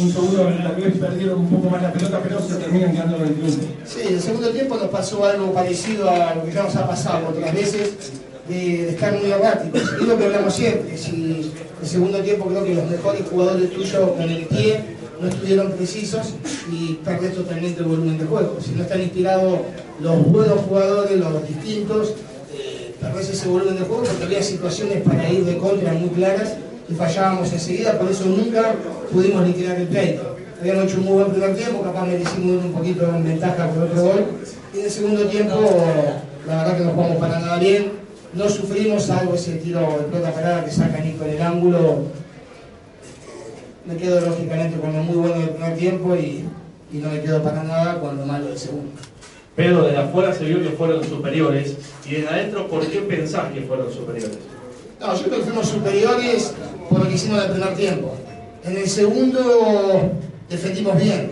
un segundo que perdieron un poco más la pelota, pero se terminan quedando en el triunfo. Sí, en el segundo tiempo nos pasó algo parecido a lo que ya nos ha pasado otras veces, de, de estar muy erráticos. Es lo que hablamos siempre, si el segundo tiempo creo que los mejores jugadores tuyos con el pie no estuvieron precisos y perdés totalmente el volumen de juego. Si no están inspirados los buenos jugadores, los distintos, eh, perdés ese volumen de juego porque había situaciones para ir de contra muy claras y fallábamos enseguida, por eso nunca pudimos liquidar el pleito. Habíamos hecho un muy buen primer tiempo, capaz merecimos un poquito en ventaja con otro gol. Y en el segundo tiempo, la verdad que no jugamos para nada bien. No sufrimos, salvo ese tiro de pelota parada que saca Nico en el ángulo. Me quedo lógicamente con lo muy bueno del primer tiempo y, y no me quedo para nada con lo malo del segundo. Pero desde afuera se vio que fueron superiores. Y desde adentro, ¿por qué pensás que fueron superiores? No, yo creo que fuimos superiores por lo que hicimos en el primer tiempo. En el segundo defendimos bien.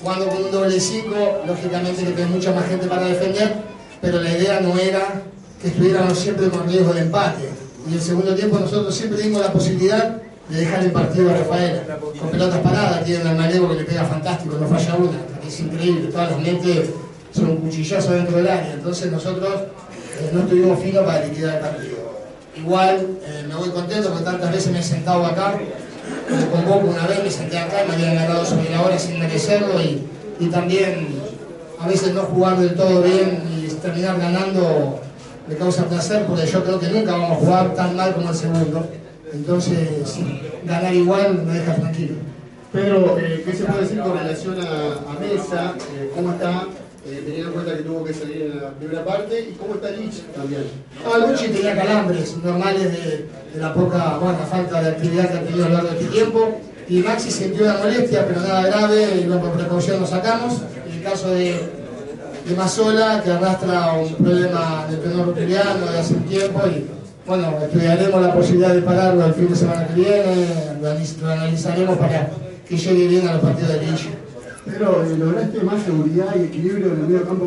Jugando con un doble 5, lógicamente que tenés mucha más gente para defender, pero la idea no era que estuviéramos siempre con riesgo de empate. Y en el segundo tiempo nosotros siempre dimos la posibilidad de dejar el partido a Rafaela. Con pelotas paradas, tiene el Malevo que le pega fantástico, no falla una, es increíble, todas las mentes son un cuchillazo dentro del área. Entonces nosotros eh, no estuvimos finos para liquidar el partido. Igual eh, me voy contento porque tantas veces me he sentado acá, me convoco una vez, me senté acá, me habían ganado sobre la hora sin merecerlo y, y también a veces no jugar del todo bien y terminar ganando me causa placer porque yo creo que nunca vamos a jugar tan mal como el segundo. Entonces, ganar igual me deja tranquilo. Pedro, eh, ¿qué se puede decir con relación a, a Mesa? Eh, ¿Cómo está? Eh, teniendo en cuenta que tuvo que salir en la primera parte. ¿Y cómo está Lich también? No, Luchi tenía calambres normales de, de la poca, falta de actividad que ha tenido a lo largo de este tiempo. Y Maxi sintió una molestia, pero nada grave, y por precaución lo sacamos. En el caso de, de Mazola, que arrastra un problema del tenor rotuliano de hace un tiempo, y bueno, estudiaremos la posibilidad de pararlo el fin de semana que viene, lo analizaremos para que llegue bien a los partidos de Lich. Pero eh, lograste más seguridad y equilibrio en el medio campo